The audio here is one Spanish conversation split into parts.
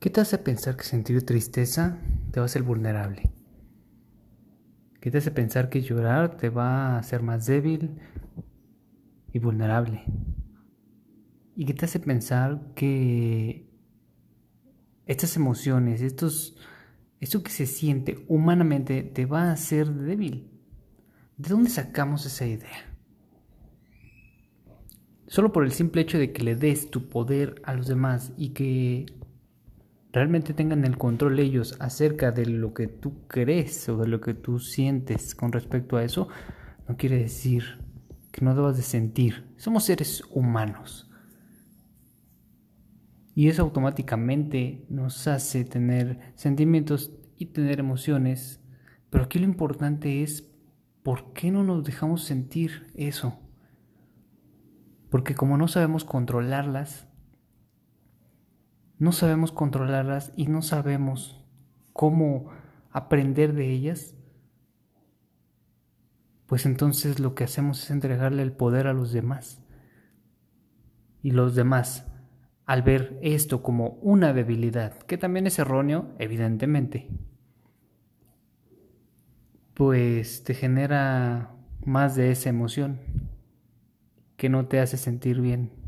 ¿Qué te hace pensar que sentir tristeza te va a hacer vulnerable? ¿Qué te hace pensar que llorar te va a hacer más débil y vulnerable? ¿Y qué te hace pensar que estas emociones, estos, esto que se siente humanamente te va a hacer débil? ¿De dónde sacamos esa idea? Solo por el simple hecho de que le des tu poder a los demás y que realmente tengan el control ellos acerca de lo que tú crees o de lo que tú sientes con respecto a eso, no quiere decir que no debas de sentir. Somos seres humanos. Y eso automáticamente nos hace tener sentimientos y tener emociones. Pero aquí lo importante es por qué no nos dejamos sentir eso. Porque como no sabemos controlarlas, no sabemos controlarlas y no sabemos cómo aprender de ellas, pues entonces lo que hacemos es entregarle el poder a los demás. Y los demás, al ver esto como una debilidad, que también es erróneo, evidentemente, pues te genera más de esa emoción que no te hace sentir bien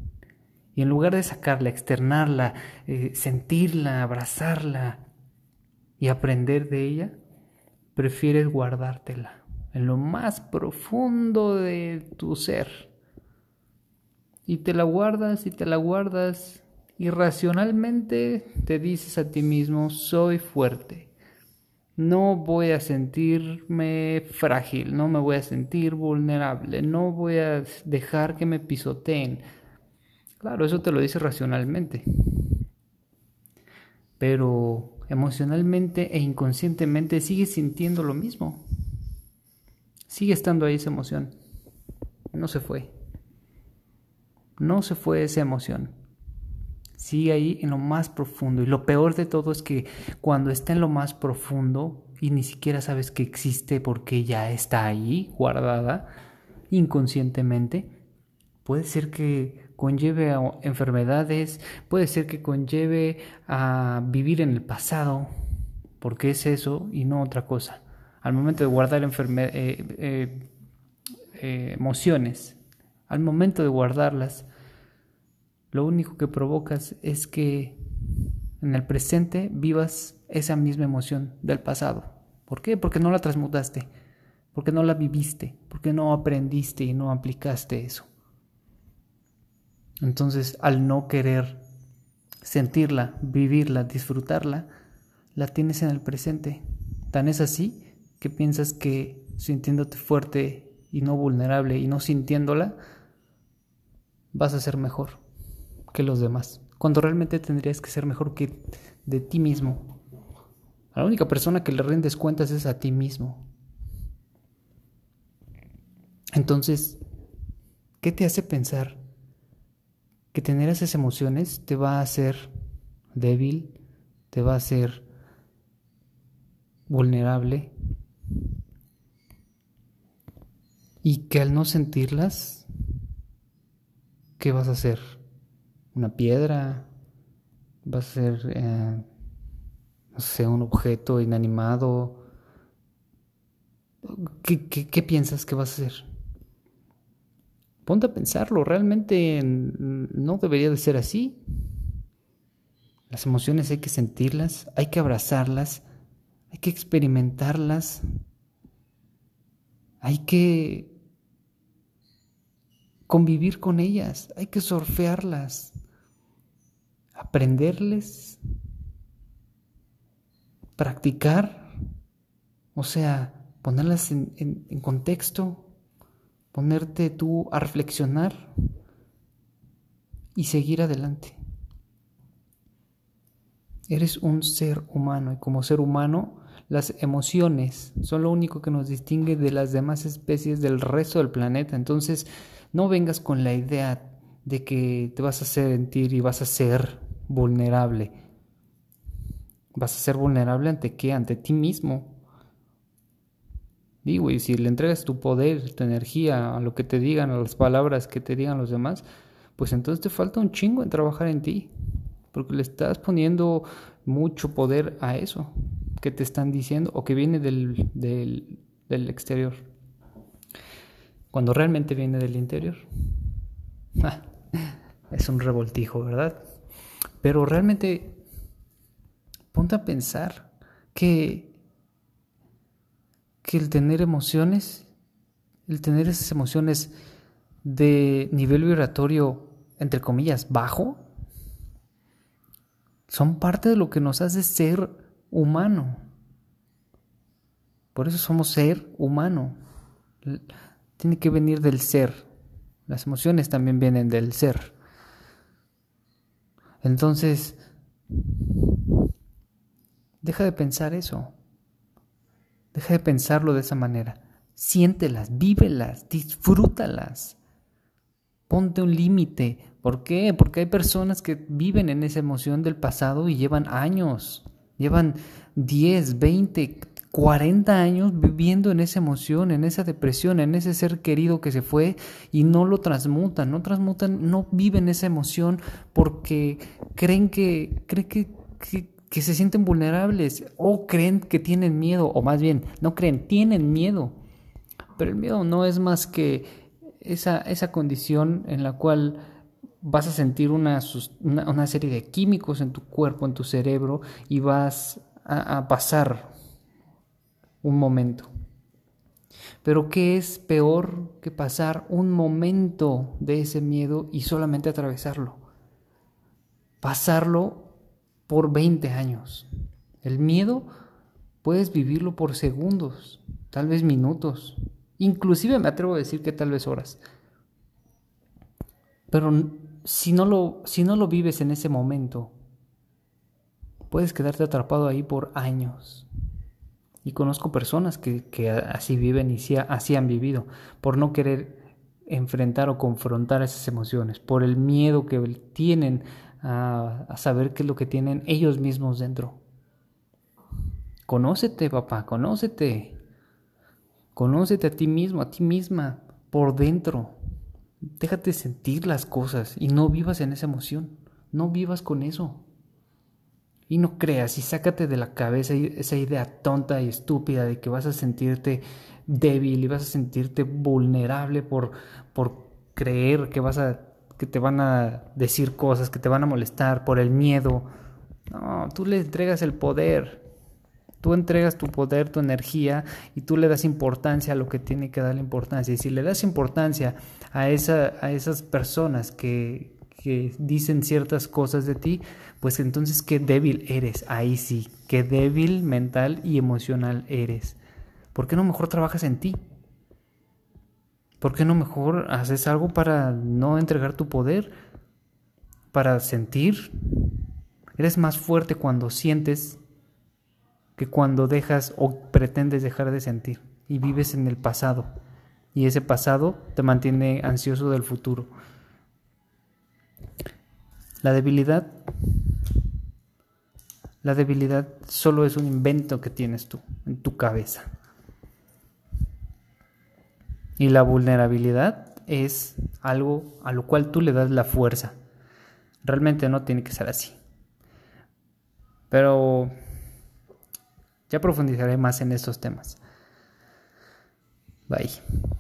y en lugar de sacarla, externarla, eh, sentirla, abrazarla y aprender de ella, prefieres guardártela en lo más profundo de tu ser. Y te la guardas y te la guardas y racionalmente te dices a ti mismo, soy fuerte. No voy a sentirme frágil, no me voy a sentir vulnerable, no voy a dejar que me pisoteen Claro, eso te lo dice racionalmente. Pero emocionalmente e inconscientemente sigues sintiendo lo mismo. Sigue estando ahí esa emoción. No se fue. No se fue esa emoción. Sigue ahí en lo más profundo. Y lo peor de todo es que cuando está en lo más profundo y ni siquiera sabes que existe porque ya está ahí guardada inconscientemente, puede ser que conlleve a enfermedades, puede ser que conlleve a vivir en el pasado, porque es eso y no otra cosa. Al momento de guardar eh, eh, eh, emociones, al momento de guardarlas, lo único que provocas es que en el presente vivas esa misma emoción del pasado. ¿Por qué? Porque no la transmutaste, porque no la viviste, porque no aprendiste y no aplicaste eso. Entonces, al no querer sentirla, vivirla, disfrutarla, la tienes en el presente. Tan es así que piensas que sintiéndote fuerte y no vulnerable y no sintiéndola, vas a ser mejor que los demás. Cuando realmente tendrías que ser mejor que de ti mismo. la única persona que le rendes cuentas es a ti mismo. Entonces, ¿qué te hace pensar que tener esas emociones te va a hacer débil, te va a hacer vulnerable y que al no sentirlas, ¿qué vas a hacer? ¿Una piedra? ¿Vas a ser, eh, no sé, un objeto inanimado? ¿Qué, qué piensas que vas a hacer? Ponte a pensarlo, realmente no debería de ser así. Las emociones hay que sentirlas, hay que abrazarlas, hay que experimentarlas, hay que convivir con ellas, hay que surfearlas, aprenderles, practicar, o sea, ponerlas en contexto, ponerte tú a reflexionar y seguir adelante. Eres un ser humano y como ser humano las emociones son lo único que nos distingue de las demás especies del resto del planeta. Entonces no vengas con la idea de que te vas a sentir y vas a ser vulnerable. Vas a ser vulnerable ante qué? Ante ti mismo. Y si le entregas tu poder, tu energía a lo que te digan, a las palabras que te digan los demás, pues entonces te falta un chingo en trabajar en ti. porque le estás poniendo mucho poder a eso que te están diciendo o que viene del, del, del exterior. Cuando realmente viene del interior. es un revoltijo, ¿verdad? Pero realmente ponte a pensar que, que el tener emociones, el tener esas emociones de nivel vibratorio, entre comillas, bajo, son parte de lo que nos hace ser humano. Por eso somos ser humano. Tiene que venir del ser. Las emociones también vienen del ser. Entonces, deja de pensar eso. Deja de pensarlo de esa manera. Siéntelas, vívelas, disfrútalas. Ponte un límite. ¿Por qué? Porque hay personas que viven en esa emoción del pasado y llevan años. Llevan 10, 20, 40 años viviendo en esa emoción, en esa depresión, en ese ser querido que se fue y no lo transmutan, no transmutan, no viven esa emoción porque creen que, creen que, que, se sienten vulnerables o creen que tienen miedo, o más bien, no creen, tienen miedo. Pero el miedo no es más que esa, esa condición en la cual vas a sentir una, una, serie de químicos en tu cuerpo, en tu cerebro, y vas a pasar un momento. Pero ¿qué es peor que pasar un momento de ese miedo y solamente atravesarlo? Pasarlo por 20 años. El miedo puedes vivirlo por segundos, tal vez minutos, inclusive me atrevo a decir que tal vez horas. Pero si no lo, si no lo vives en ese momento, puedes quedarte atrapado ahí por años. Y conozco personas que, así viven y así han vivido, por no querer enfrentar o confrontar esas emociones, por el miedo que tienen a, saber qué es lo que tienen ellos mismos dentro. Conócete, papá, conócete. Conócete a ti mismo, a ti misma, por dentro. Déjate sentir las cosas y no vivas en esa emoción. No vivas con eso. Y no creas y sácate de la cabeza esa idea tonta y estúpida de que vas a sentirte débil y vas a sentirte vulnerable por, por creer que vas a que te van a decir cosas, que te van a molestar por el miedo. No, tú le entregas el poder. Tú entregas tu poder, tu energía y tú le das importancia a lo que tiene que darle importancia. Y si le das importancia a, esa, a esas personas que, que dicen ciertas cosas de ti, pues entonces qué débil eres, ahí sí, qué débil mental y emocional eres. ¿Por qué no mejor trabajas en ti? ¿Por qué no mejor haces algo para no entregar tu poder? Para sentir. Eres más fuerte cuando sientes que cuando dejas o pretendes dejar de sentir y vives en el pasado. Y ese pasado te mantiene ansioso del futuro. La debilidad la debilidad solo es un invento que tienes tú en tu cabeza. Y la vulnerabilidad es algo a lo cual tú le das la fuerza. Realmente no tiene que ser así. Pero ya profundizaré más en estos temas. Bye.